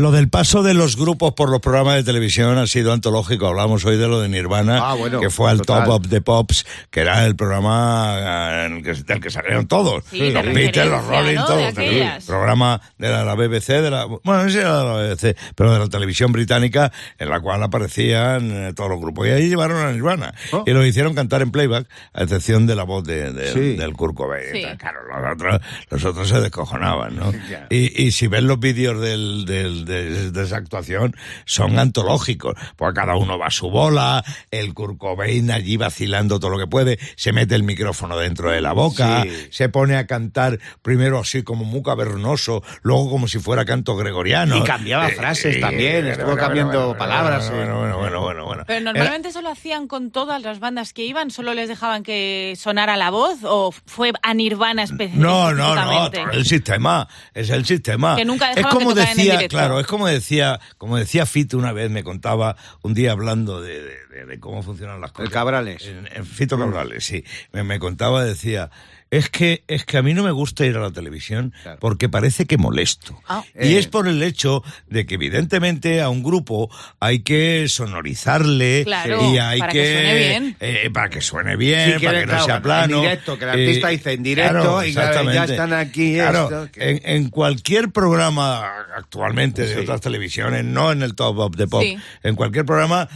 Lo del paso de los grupos por los programas de televisión ha sido antológico. Hablamos hoy de lo de Nirvana, Ah, bueno, que fue al total. Top of the Pops, que era el programa eh, en el que, del que salieron todos. Sí, los Beatles, los Rolling, ¿no? todos. De aquellas. programa de la, la BBC, de la, bueno, no sé si era de la BBC, pero de la televisión británica, en la cual aparecían eh, todos los grupos. Y ahí llevaron a Nirvana. Oh. Y lo hicieron cantar en playback, a excepción de la voz de, de- Sí. del Kurt Cobain. Sí. Claro, los otros, los otros se descojonaban, ¿no? Y, y si ves los vídeos del, del- de, de esa actuación, son antológicos, porque cada uno va a su bola, el Kurt Cobain allí vacilando todo lo que puede, se mete el micrófono dentro de la boca, Sí. se pone a cantar primero así como muy cavernoso, luego como si fuera canto gregoriano. Y cambiaba frases también, estuvo cambiando palabras, Bueno, eh. bueno, bueno, bueno, bueno, bueno. Pero normalmente eso lo hacían con todas las bandas que iban, solo les dejaban que sonara la voz o fue a Nirvana espe- No, no, no, específicamente? el sistema, es el sistema. Que nunca es como que en decía, directo. claro, es como decía, como decía Fito una vez, me contaba un día hablando de, de- de- de cómo funcionan las cosas. El Cabrales. En, en Fito Cabrales, sí. Me, me contaba, decía, es que, es que a mí no me gusta ir a la televisión Claro. porque parece que molesto. Ah. Y Eh. es por el hecho de que evidentemente a un grupo hay que sonorizarle Claro, y hay para que suene bien. eh, para que suene bien, Sí, para que no claro, sea plano. en directo, que el artista dice en directo claro, y claro, ya están aquí Claro, esto, que- en, en cualquier programa actualmente de Sí. otras televisiones, no en el Top of the Pop, Sí. en cualquier programa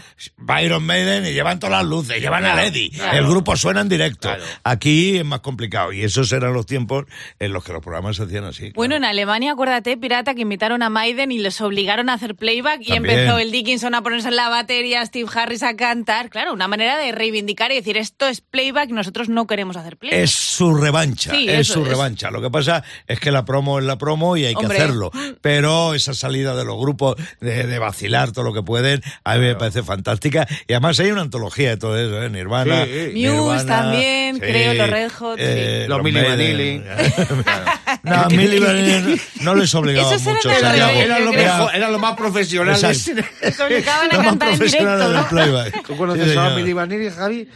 va Iron Maiden y llevan todas las luces, llevan a Lady, claro. el grupo suena en directo. Claro. Aquí es más complicado y esos eran los tiempos en los que los programas se hacían así. Bueno, en. Alemania, acuérdate, pirata, que invitaron a Maiden y les obligaron a hacer playback y También. empezó el Dickinson a ponerse en la batería, Steve Harris a cantar. Claro, una manera de reivindicar y decir esto es playback y nosotros no queremos hacer playback. es su revancha, Sí, es su es. revancha. Lo que pasa es que la promo es la promo y hay Hombre. que hacerlo. Pero esa salida de los grupos, de, de vacilar todo lo que pueden, a mí me parece fantástica. Y además hay una antología de todo eso, ¿eh? Nirvana. Sí. Muse Nirvana, también, creo, los Red Hot, eh, Los Milli Maiden. No, a Vanilli no les obligaba Esos eran mucho. Eran yo lo creo. mejor, eran los más profesionales. Exacto. Les obligaban a cantar en profesionales directo, del ¿no? playback. ¿Tú conoces Sí, a. Milli Vanilli, Javi?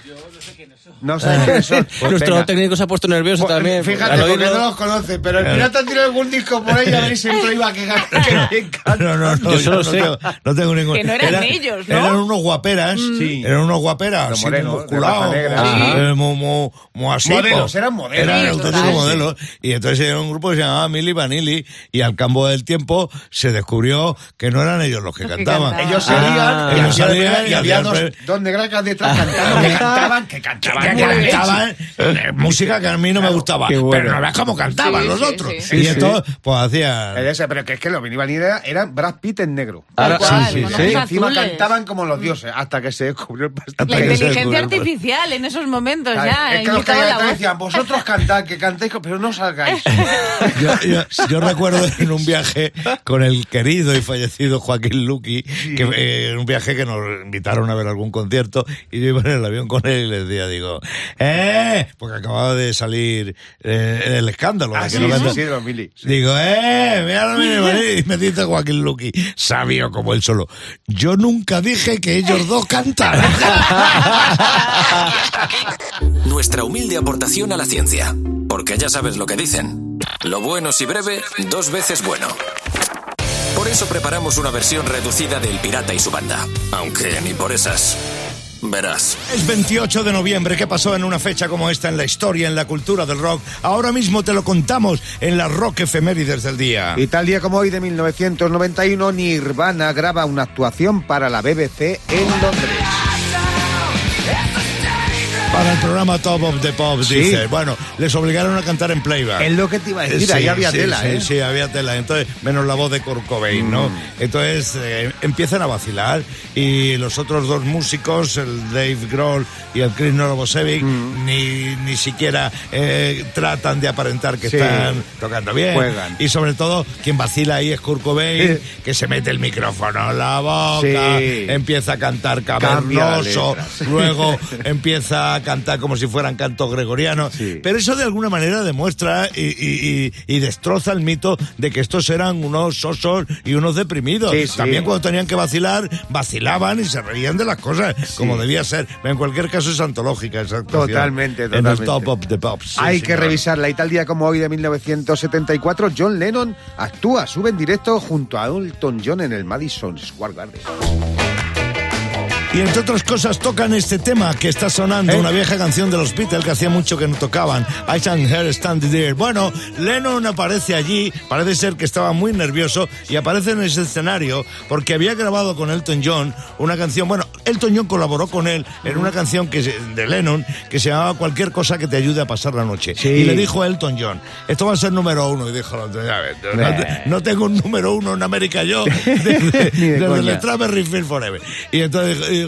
No sabes quiénes son. Pues Nuestro venga. técnico se ha puesto nervioso Pues, también. Fíjate, porque oírlo- no los conoce, pero el pirata tiene algún disco por ahí a ver si en playback que que me encanta. No, no, no, Yo solo no sé. Tengo, no tengo ningún. Que no eran ellos, ¿no? Eran unos guaperas, Sí. eran unos guaperas, Los morenos, musculados, muy- eh, muy, muy- muy así, Modelos, pues. eran modelos. Eran auténticos modelos. Y entonces era un grupo que se llamaba Milli Vanilli, y al cabo del tiempo se descubrió que no eran ellos los que Los que cantaban. Ellos Ah. salían y, Ellos salían y y había dos, pre- dos negracas detrás cantando, que cantaban, que cantaban. que cantaban eh, música que a mí no me gustaba, bueno. pero no veas cómo cantaban Sí, los sí, otros. sí. Y Sí, entonces, pues ese, pero que es que los Milli Vanilli era- eran Brad Pitt en negro. Ahora- sí, sí, Y encima azules. cantaban como los dioses, hasta que se descubrió el pastel. La inteligencia artificial en esos momentos ya. es que los que decían, vosotros cantad, que cantéis, pero no salgáis. Yo, yo- yo recuerdo en un viaje con el querido y fallecido Joaquín Luqui, que eh, en un viaje que nos invitaron a ver algún concierto y yo iba en el avión con él y le decía, digo, ¡eh! Porque acababa de salir eh, el escándalo. de Ah, que sí, no sí, sí, sí. Digo, ¡eh! Mira lo mismo, y me dice Joaquín Luqui, sabio como él solo. Yo nunca dije que ellos dos cantaran. Nuestra humilde aportación a la ciencia. Porque ya sabes lo que dicen. Lo bueno si breve, dos veces bueno. Por eso preparamos una versión reducida del Pirata y su banda. Aunque ni por esas. Verás. Es 28 de noviembre. ¿Qué pasó en una fecha como esta en la historia, en la cultura del rock? Ahora mismo te lo contamos en las rock efemérides del día. Y tal día como hoy de 1991, Nirvana graba una actuación para la BBC en Londres. Para el programa Top of the Pop, Sí. dice. Bueno, les obligaron a cantar en playback. Es lo que te iba a decir, Sí, ahí había sí, tela, sí, ¿eh? Sí, había tela. Entonces, menos la voz de Kurt Cobain, ¿no? Entonces, eh, empiezan a vacilar y los otros dos músicos, el Dave Grohl y el Chris Novoselic, ni, ni siquiera eh, tratan de aparentar que están tocando bien. Juegan. Y sobre todo, quien vacila ahí es Kurt Cobain, que se mete el micrófono en la boca, empieza a cantar cavernoso, luego empieza a cantar como si fueran cantos gregorianos. Sí. Pero eso de alguna manera demuestra y, y- y- y destroza el mito de que estos eran unos sosos y unos deprimidos. Sí, sí. También cuando tenían que vacilar, vacilaban y se reían de las cosas, como debía ser. En cualquier caso es antológica esa actuación. Totalmente, En el totalmente. top of the pops. Hay que revisarla. Y tal día como hoy de 1974, John Lennon actúa, sube en directo junto a Elton John en el Madison Square Garden. Y entre otras cosas tocan este tema que está sonando, ¿Eh? una vieja canción de los Beatles que hacía mucho que no tocaban, I Can Hear Standing There. Bueno, Lennon aparece allí, parece ser que estaba muy nervioso y aparece en ese escenario porque había grabado con Elton John una canción, bueno, Elton John colaboró con él en una canción que de Lennon que se llamaba Cualquier cosa que te ayude a pasar la noche. Sí. Y le dijo a Elton John, esto va a ser número uno. Y dijo, "Ya ves, no, tengo un número uno en América yo desde, de Strawberry Field Forever. Y entonces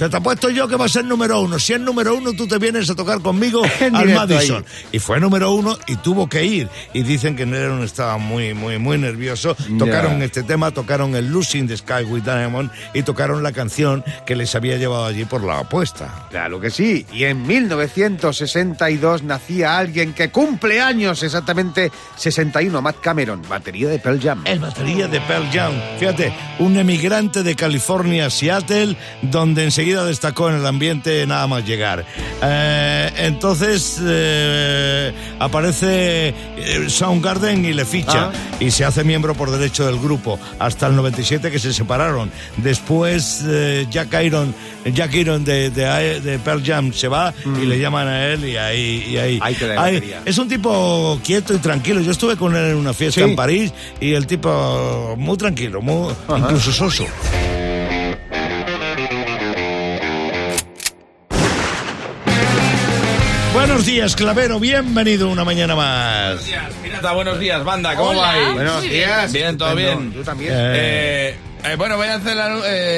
que te apuesto yo que va a ser número uno. Si es número uno, tú te vienes a tocar conmigo al Madison. ahí. Y fue número uno y tuvo que ir. Y dicen que Lennon estaba muy, muy, muy nervioso. Tocaron este tema, tocaron el Losing the Sky with Diamond y tocaron la canción que les había llevado allí por la apuesta. Claro que sí. Y en 1962 nacía alguien que cumple años, exactamente 61, Matt Cameron, batería de Pearl Jam. El batería de Pearl Jam. Fíjate, un emigrante de California a Seattle, donde enseguida destacó en el ambiente nada más llegar. Eh, entonces eh, aparece eh, Soundgarden y le ficha Ah. y se hace miembro por derecho del grupo hasta el 97 que se separaron. Después eh, Jack Iron, Jack Iron de, de- de Pearl Jam se va y le llaman a él y ahí, y ahí, Ahí es un tipo quieto y tranquilo. Yo estuve con él en una fiesta Sí. en París y el tipo muy tranquilo, muy, incluso soso. Buenos días, Clavero. Bienvenido una mañana más. Buenos días, Pirata, buenos días, banda, ¿cómo Hola. vais? Buenos días. Bien, todo bien. Tú también. Eh, eh, bueno, voy a hacer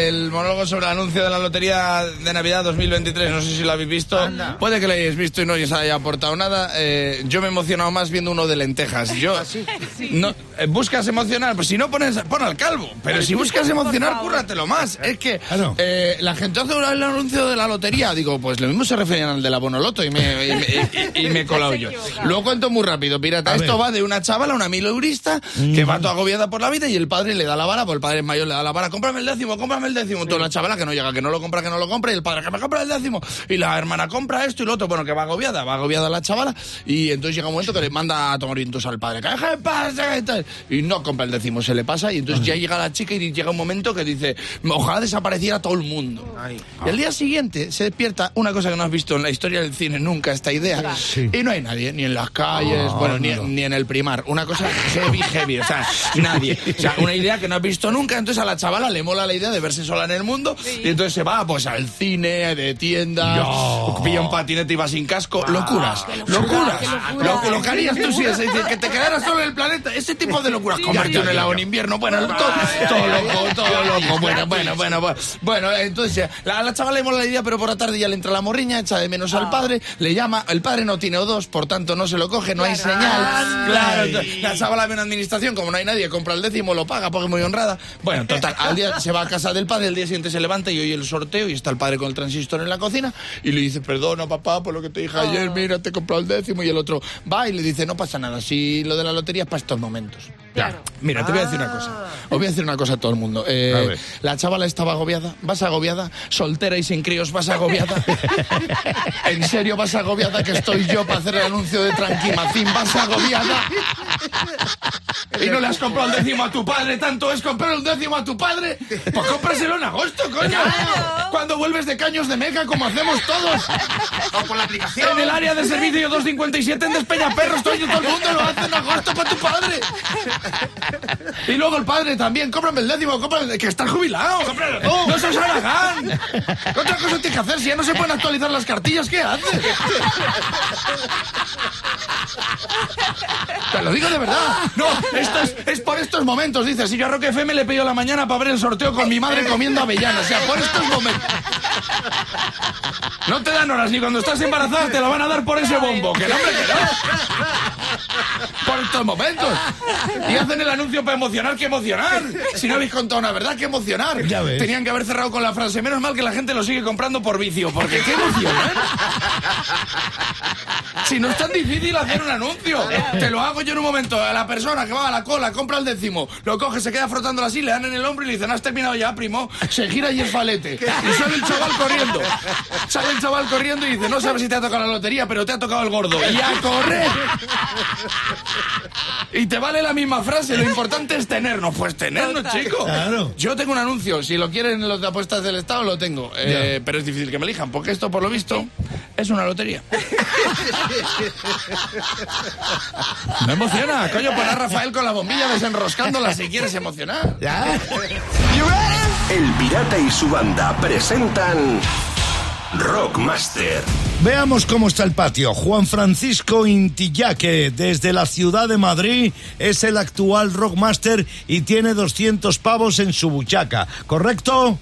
el, monólogo sobre el anuncio de la Lotería de Navidad 2023. No sé si lo habéis visto. Puede que lo hayáis visto y no os haya aportado nada. Eh, yo me he emocionado más viendo uno de lentejas. Yo, ¿Ah, no, eh, ¿Buscas emocionar? Pues si no pones, pon al calvo. Pero si buscas emocionar, cúrratelo más. Es que Claro. eh, la gente hace el anuncio de la lotería. Digo, pues lo mismo se referían al de la Bonoloto y me, y me, y- y me he colado yo. Lo cuento muy rápido, pirata. A Esto ver. va de una chavala, una mileurista, que va toda agobiada por la vida y el padre le da la vara, pues el padre mayor da la vara, cómprame el décimo, cómprame el décimo. Toda la chavala que no llega, que no lo compra, que no lo compra, y el padre que me compra el décimo. Y la hermana compra esto y lo otro, bueno, que va agobiada, va agobiada la chavala, y entonces llega un momento que le manda a tomar vientos al padre, que deja paz, y tal. y no compra el décimo, se le pasa, y entonces ya llega la chica y llega un momento que dice, ojalá desapareciera todo el mundo. Ay. Y al día siguiente se despierta una cosa que no has visto en la historia del cine nunca, esta idea. Sí. Y no hay nadie, ni en las calles, bueno, ni, ni en el primar. Una cosa heavy, heavy, o sea, nadie. O sea, una idea que no has visto nunca. Entonces a la chavala le mola la idea de verse sola en el mundo. Y entonces se va pues al cine, de tiendas, No. pilla un patinete y va sin casco. Locuras, locuras. Lo, lo que harías tú si es decir, que te quedaras solo en el planeta. Ese tipo de locuras. Comerte un helado en invierno. Bueno, todo, todo loco, todo loco. Bueno, bueno, bueno, bueno. Bueno, entonces la, la chavala le mola la idea, pero por la tarde ya le entra la morriña, echa de menos al padre, le llama, el padre no tiene O2, por tanto no se lo coge, no hay señal. Claro, entonces, la chavala ve una administración, como no hay nadie, compra el décimo, lo paga porque es muy honrada. Bueno, total, al día se va a casa del padre, el día siguiente se levanta y oye el sorteo y está el padre con el transistor en la cocina y le dice, perdona papá por lo que te dije ayer, mira, te he comprado el décimo y el otro va y le dice, no pasa nada, si lo de la lotería es para estos momentos. Claro. Mira, te voy a decir una cosa. Os voy a decir una cosa a todo el mundo. Eh, la chavala estaba agobiada. ¿Vas agobiada? Soltera y sin críos, ¿vas agobiada? ¿En serio vas agobiada que estoy yo para hacer el anuncio de Tranquimacín? ¿Vas agobiada? ¿Y no le has comprado el décimo a tu padre? ¿Tanto es comprar un décimo a tu padre? Pues cómpraselo en agosto, coño. Cuando vuelves de caños de meca, como hacemos todos. O por la aplicación. En el área de servicio 257 en Despeñaperros, todo, todo el mundo lo hace en agosto para tu padre. Y luego el padre también, cómprame el décimo, cómprame el que estás jubilado. No sos Aragán. ¿Qué otra cosa tiene que hacer? Si ya no se pueden actualizar las cartillas, ¿qué haces? Te lo digo de verdad. No, esto es, es por estos momentos, dice. Si yo a Roque FM le pido la mañana para ver el sorteo con mi madre comiendo avellanas. O sea, por estos momentos. No te dan horas ni cuando estás embarazada te la van a dar por ese bombo. Que no, hombre, que no. Por estos momentos. Y hacen el anuncio para emocionar que emocionar. Si no habéis contado una verdad, que emocionar. Ya ves. Tenían que haber cerrado con la frase, menos mal que la gente lo sigue comprando por vicio, porque qué emocionar. Si no es tan difícil hacer un anuncio. Te lo hago yo en un momento. A la persona que va a la cola, compra el décimo, lo coge, se queda frotándola así, le dan en el hombro y le dicen, has terminado ya, primo. Se gira y es falete. Y sale el chaval corriendo. Sale el chaval corriendo y dice, no sabes si te ha tocado la lotería, pero te ha tocado el gordo. Y a correr. Y te vale la misma frase, lo importante es tenernos. Pues tenernos, chico. Claro. Yo tengo un anuncio, si lo quieren los de apuestas del Estado, lo tengo. Eh, pero es difícil que me elijan, porque esto, por lo visto, es una lotería. Me emociona, coño, pon a Rafael con la bombilla desenroscándola si quieres emocionar. ¿Ya? El Pirata y su banda presentan Rockmaster. Veamos cómo está el patio. Juan Francisco Intillaque, desde la ciudad de Madrid, es el actual Rockmaster y tiene 200 pavos en su buchaca. ¿Correcto?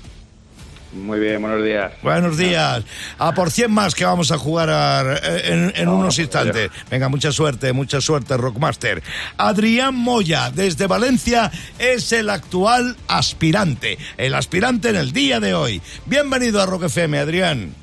Muy bien, buenos días. Buenos días. A por 100 más que vamos a jugar a- en, en unos instantes. Venga, mucha suerte, mucha suerte, Rockmaster. Adrián Moya, desde Valencia, es el actual aspirante. El aspirante en el día de hoy. Bienvenido a Rock FM, Adrián.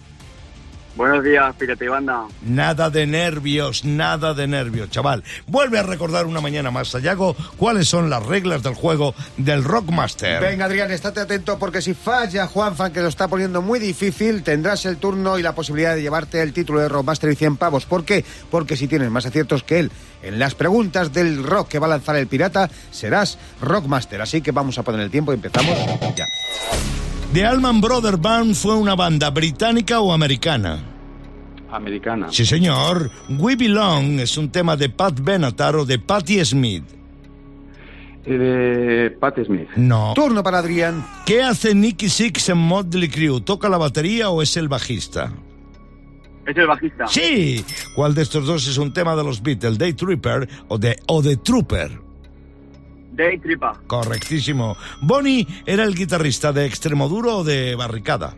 Buenos días, Pirata y Banda. Nada de nervios, nada de nervios, chaval. Vuelve a recordar una mañana más, Sayago, cuáles son las reglas del juego del Rockmaster. Venga, Adrián, estate atento porque si falla Juanfran, que lo está poniendo muy difícil, tendrás el turno y la posibilidad de llevarte el título de Rockmaster y 100 pavos. ¿Por qué? Porque si tienes más aciertos que él en las preguntas del rock que va a lanzar el pirata, serás Rockmaster. Así que vamos a poner el tiempo y empezamos ya. The Allman Brothers Band fue una banda británica o americana. Americana. Sí, señor. We Belong es un tema de Pat Benatar o de Patti Smith. Eh, De Pat Smith. No. Turno para Adrián. ¿Qué hace Nicky Six en Motley Crue? ¿Toca la batería o es el bajista? Es el bajista. Sí. ¿Cuál de estos dos es un tema de los Beatles? ¿Day Tripper o de, o de Trooper? Tripa. Correctísimo. Bonnie era el guitarrista de Extremoduro o de Barricada.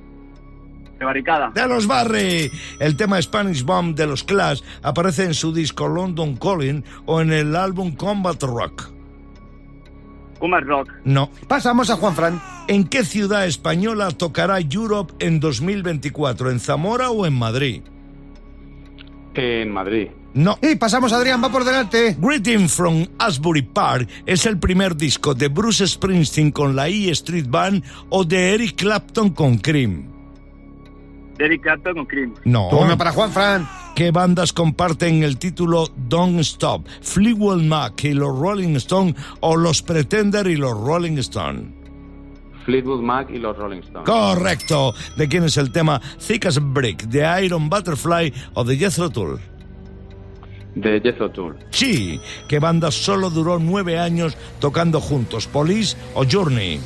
De Barricada. De los Barry. El tema Spanish Bomb de los Clash aparece en su disco London Calling o en el álbum Combat Rock. Kumar Rock. No. Pasamos a Juanfran. ¿En qué ciudad española tocará Europe en 2024? ¿En Zamora o en Madrid? En Madrid. No. Y pasamos a Adrián, va por delante. Greeting from Asbury Park es el primer disco de Bruce Springsteen con la E Street Band o de Eric Clapton con Cream. Eric Clapton con Cream. No. Turno para Juanfran. ¿Qué bandas comparten el título Don't Stop? Fleetwood Mac y los Rolling Stone o los Pretender y los Rolling Stone. Fleetwood Mac y los Rolling Stones. Correcto. ¿De quién es el tema Thick as a Brick? ¿De Iron Butterfly o de Jethro Tull? De Jethro Tull. Sí. ¿Qué banda solo duró nueve años tocando juntos? ¿Police o Journey?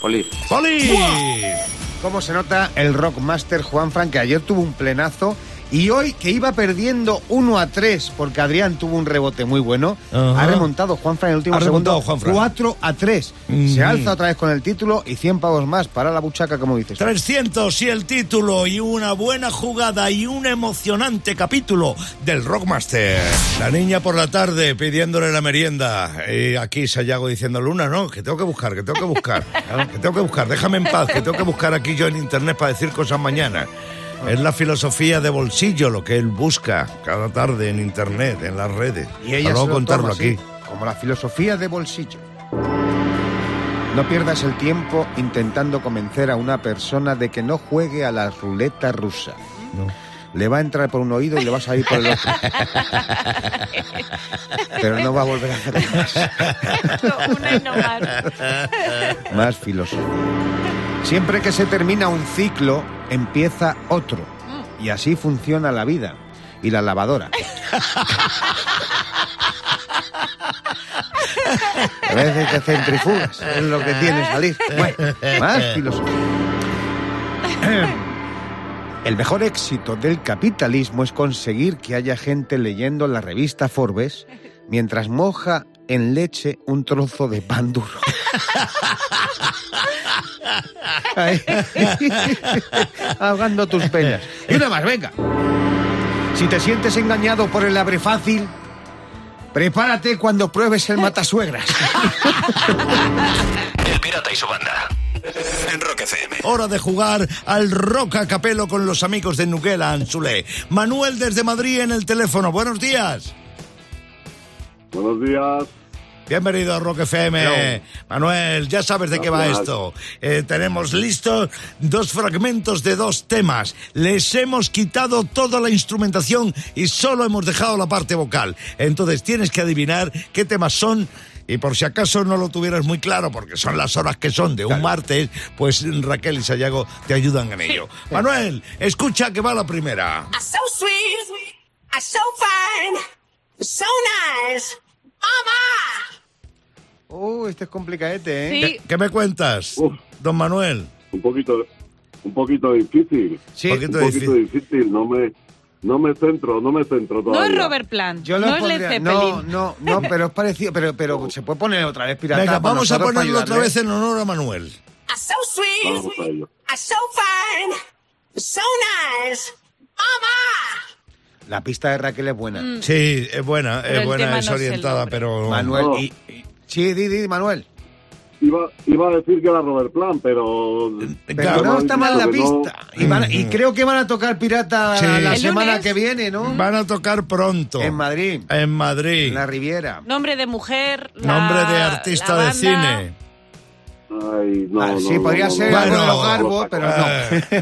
Police. ¡Police! ¿Cómo se nota el Rockmaster Juanfran, que ayer tuvo un plenazo y hoy que iba perdiendo 1 a 3 porque Adrián tuvo un rebote muy bueno, Ajá. ha remontado Juanfran en el último Ha segundo Juanfran. 4 a 3. Mm. Se alza otra vez con el título y 100 pavos más para la buchaca, como dices. 300 y el título y una buena jugada y un emocionante capítulo del Rockmaster. La niña por la tarde pidiéndole la merienda. Y aquí Sayago diciendo, Luna, no, que tengo que buscar, que tengo que buscar. Que tengo que buscar, déjame en paz, que tengo que buscar aquí yo en internet para decir cosas mañana. Es la filosofía de bolsillo lo que él busca cada tarde en internet, en las redes. Y ella Para lo contarlo así, aquí. como la filosofía de bolsillo. No pierdas el tiempo intentando convencer a una persona de que no juegue a la ruleta rusa. Le va a entrar por un oído y le va a salir por el otro. Pero no va a volver a hacer más. Una y no más. Más filosofía. Siempre que se termina un ciclo, empieza otro. Y así funciona la vida. Y la lavadora. A veces te centrifugas, es lo que tiene salir. Bueno, más filosofía. El mejor éxito del capitalismo es conseguir que haya gente leyendo la revista Forbes mientras moja en leche un trozo de pan duro. Ahí. Ahogando tus penas. Y una más, venga. Si te sientes engañado por el abre fácil, Prepárate cuando pruebes el matasuegras. El pirata y su banda. En Rock FM. Hora de jugar al rock a capelo con los amigos de Nuguela Anzulé. Manuel desde Madrid en el teléfono. Buenos días. Buenos días. Bienvenido a Rock FM. Manuel, ya sabes de qué va esto. Eh, tenemos listos dos fragmentos de dos temas. Les hemos quitado toda la instrumentación y solo hemos dejado la parte vocal. Entonces tienes que adivinar qué temas son. Y por si acaso no lo tuvieras muy claro, porque son las horas que son de un martes, pues Raquel y Sayago te ayudan en ello. Manuel, escucha que va la primera. so sweet, so fine, so nice. Mama! Uh, este es complicadete, ¿eh? Sí. ¿Qué, qué me cuentas, Uf. don Manuel? Un poquito, un poquito difícil. Sí, ¿Por Un qué? poquito difícil. No me, no me centro, no me centro No todavía. es Robert Plant, Yo lo no es Led pondría- Zeppelin. No, no, no, pero es parecido. Pero, pero se puede poner otra vez pirata. Venga, vamos a ponerlo otra ayudarle. vez en honor a Manuel. so sweet, ello. so fine, so nice. Mama! La pista de Raquel es buena. Sí, es buena, Pero es buena, es no sé el orientada, pero... Manuel, No. y, y- Sí, di, di, Manuel. Iba, iba a decir que era Robert Plant, pero... Pero Claro, no está mal la no- pista. Y, van y creo que van a tocar pirata Sí. la ¿El semana lunes? que viene, ¿no? Van a tocar pronto. En Madrid. En Madrid. En la Riviera. Nombre de mujer. la- Nombre de artista la de cine. Ay, no, Ah, no, sí, no, podría no, ser no, algo no, de no, los no, Garbo, pero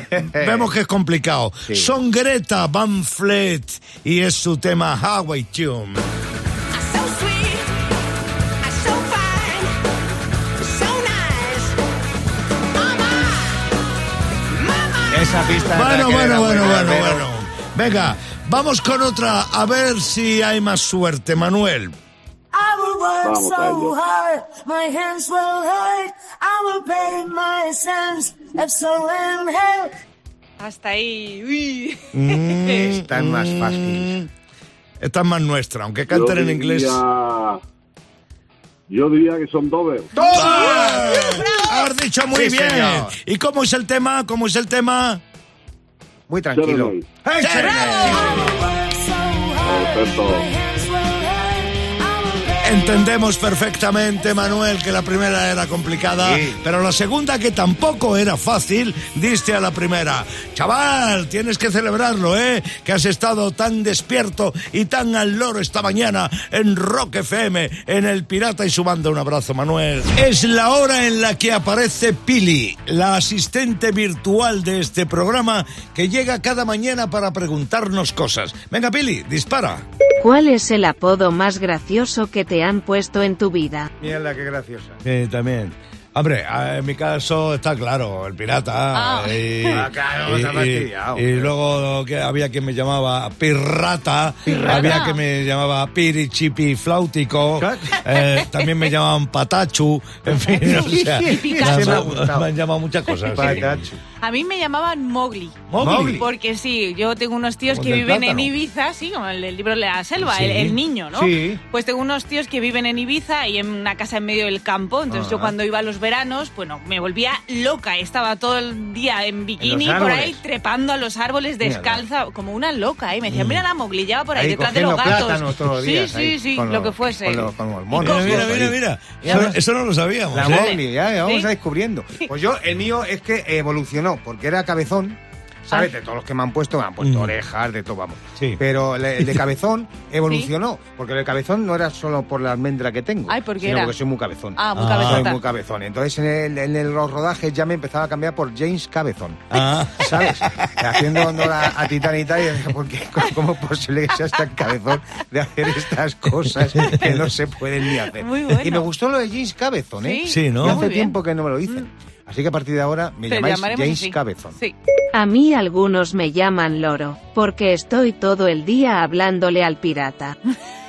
Eh, vemos que es complicado. Sí. Son Greta Van Fleet y es su tema Hawaii Tune. So sweet, so fine, so nice. Mama! Mama! Esa pista de Bueno, bueno, bueno, bueno, pero- bueno. Venga, vamos con otra a ver si hay más suerte, Manuel. Will work Vamos so hard, my hands will hurt. I will pay my sins, if so in hell. Hasta ahí. Uy. Esta es más fácil. Esta es más nuestra, aunque Yo canten en inglés. diría- Yo diría que son Dover. Has dicho muy Sí, bien. señor. ¿Y cómo es el tema? ¿Cómo es el tema? Muy tranquilo. Entendemos perfectamente, Manuel, que la primera era complicada, Sí. pero la segunda, que tampoco era fácil, diste a la primera. Chaval, tienes que celebrarlo, ¿eh? Que has estado tan despierto y tan al loro esta mañana en Rock FM, en El Pirata y su banda. Un abrazo, Manuel. Es la hora en la que aparece Pili, la asistente virtual de este programa, que llega cada mañana para preguntarnos cosas. Venga, Pili, dispara. ¿Cuál es el apodo más gracioso que te han puesto en tu vida? Mierda, qué graciosa. Sí, también. Hombre, en mi caso está claro, el pirata. Ah. Y, Ah, claro, se ha fastidiado. y luego que había quien me llamaba pirrata, había quien me llamaba pirichipi flautico, eh, también me llamaban patachu, en fin, o sea, me, me ha han- gustado. me han llamado muchas cosas. sí. A mí me llamaban Mowgli. Mowgli. Porque sí, yo tengo unos tíos Como que viven plátano. en Ibiza, sí, como el del libro de la selva, Sí. el, el niño, ¿no? Sí. Pues tengo unos tíos que viven en Ibiza y en una casa en medio del campo. Entonces yo Ah. cuando iba a los veranos, bueno, me volvía loca. Estaba todo el día en bikini por ahí trepando a los árboles descalza, como una loca, ¿eh? Me decían, mira la Mowgli, ya va por ahí, Ahí detrás de los gatos. plátanos todos los días. sí, ahí, sí, sí, lo que fuese. Con los, con los Y monos. Mira, mira, mira, Eso, no lo sabíamos. La ¿eh? Mowgli, ya, ya vamos Sí. a descubriendo. Pues yo, el mío es que evolucionó, porque era cabezón. ¿Sabes? De todos los que me han puesto, me han puesto Mm. orejas, de todo, vamos. Sí. Pero el el de cabezón evolucionó, porque el de cabezón no era solo por la almendra que tengo, Ay, ¿por qué sino era? porque soy muy cabezón. Ah, muy Ah. Soy cabezota. muy cabezón. Entonces en, el- en el- los rodajes ya me empezaba a cambiar por James Cabezón. Ah. ¿Sabes? Haciendo honor a, a Titán y tal, y dije, ¿por qué? ¿Cómo, cómo es posible que seas tan cabezón de hacer estas cosas que no se pueden ni hacer? Muy bueno. Y me gustó lo de James Cabezón, ¿eh? Sí, Sí, ¿no? Y hace tiempo que no me lo dicen. Así que a partir de ahora me Te llamáis James así. Cabezón. Sí. A mí algunos me llaman loro, porque estoy todo el día hablándole al pirata.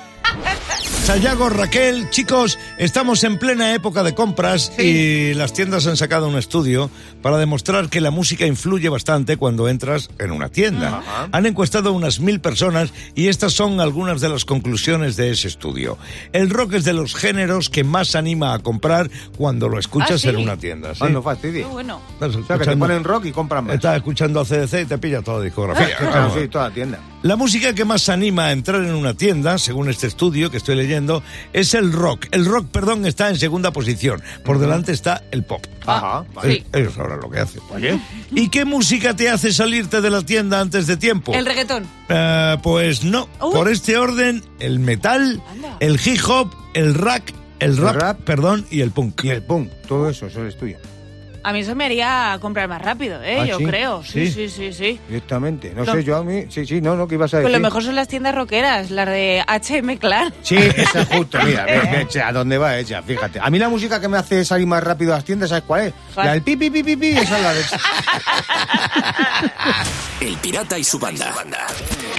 Sayago, Raquel, chicos, estamos en plena época de compras y las tiendas han sacado un estudio para demostrar que la música influye bastante cuando entras en una tienda. Ajá. Han encuestado unas mil personas y estas son algunas de las conclusiones de ese estudio. El rock es de los géneros que más anima a comprar cuando lo escuchas Ah, ¿sí? en una tienda. ¿sí? Cuando fastidia. Muy bueno. Estás O sea, que te escuchando- ponen rock y compran más. Estás escuchando a CDC y te pilla toda la discografía. Claro, Vamos. sí, toda la tienda. La música que más anima a entrar en una tienda, según este estudio que estoy leyendo, es el rock. El rock, perdón, está en segunda posición. Por delante está el pop. Ajá, Eh, Ellos sabrán lo que hacen. ¿Y qué música te hace salirte de la tienda antes de tiempo? El reggaetón. Eh, pues no. Por este orden, el metal, el hip hop, el rack, el rap, rap. perdón, y el punk. Y el punk, todo eso, eso es tuyo. A mí eso me haría comprar más rápido, ¿eh? ¿Ah, Yo sí? creo. Sí, Sí. sí, sí, sí. Directamente. No No. sé, yo a mí. Sí, sí, no, no, ¿qué ibas a decir? Pues lo mejor son las tiendas rockeras, las de H&M Clan. Sí, esa es justo, mira, ve, ve, che, a dónde va ella, fíjate. A mí la música que me hace salir más rápido a las tiendas, ¿sabes cuál es? ¿Cuál? La del pi, pi, pi, pi, pi, esa es la de... El pirata y su banda.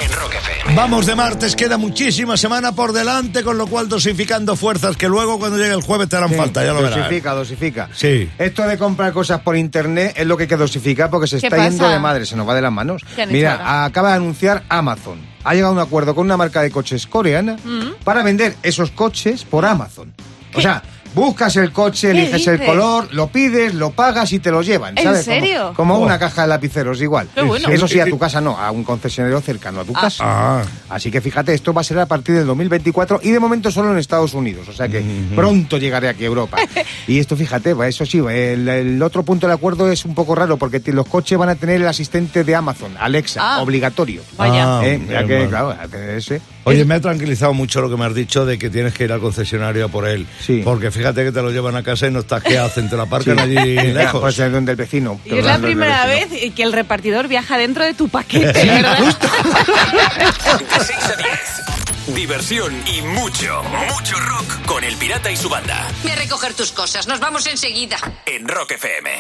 En Rock FM. Vamos de martes, queda muchísima semana por delante, con lo cual dosificando fuerzas que luego cuando llegue el jueves te harán Sí, falta, ya lo verás. Dosifica, dosifica. Sí. Esto de comprar cosas por internet es lo que hay que dosificar porque se ¿Qué está pasa? yendo de madre, se nos va de las manos. ¿Qué han hecho Mira, ahora? acaba de anunciar Amazon. Ha llegado a un acuerdo con una marca de coches coreana Mm. para vender esos coches por Amazon. O sea, buscas el coche, ¿Qué eliges el color, lo pides, lo pagas y te lo llevan. ¿En ¿sabes? Como- serio? Como, Oh. una caja de lapiceros, igual. Qué bueno. Eso sí, a tu casa no, a un concesionario cercano a tu casa. Ah. Así que fíjate, esto va a ser a partir del 2024 y de momento solo en Estados Unidos. O sea que pronto llegaré aquí a Europa. y esto, fíjate, va, eso sí, el, el otro punto del acuerdo es un poco raro porque los coches van a tener el asistente de Amazon, Alexa, Ah. obligatorio. Vaya. Ah, Eh, ya que, claro, a tener ese. Oye, me ha tranquilizado mucho lo que me has dicho de que tienes que ir al concesionario a por él. Sí. Porque fíjate que te lo llevan a casa y no estás que hacen, te la aparcan allí lejos. Pues es donde el vecino. Y es la primera vez que el repartidor viaja dentro de tu paquete, ¿verdad? De 6 a 10. Diversión y mucho, mucho rock con el pirata y su banda. Ve a recoger tus cosas, nos vamos enseguida. En Rock FM.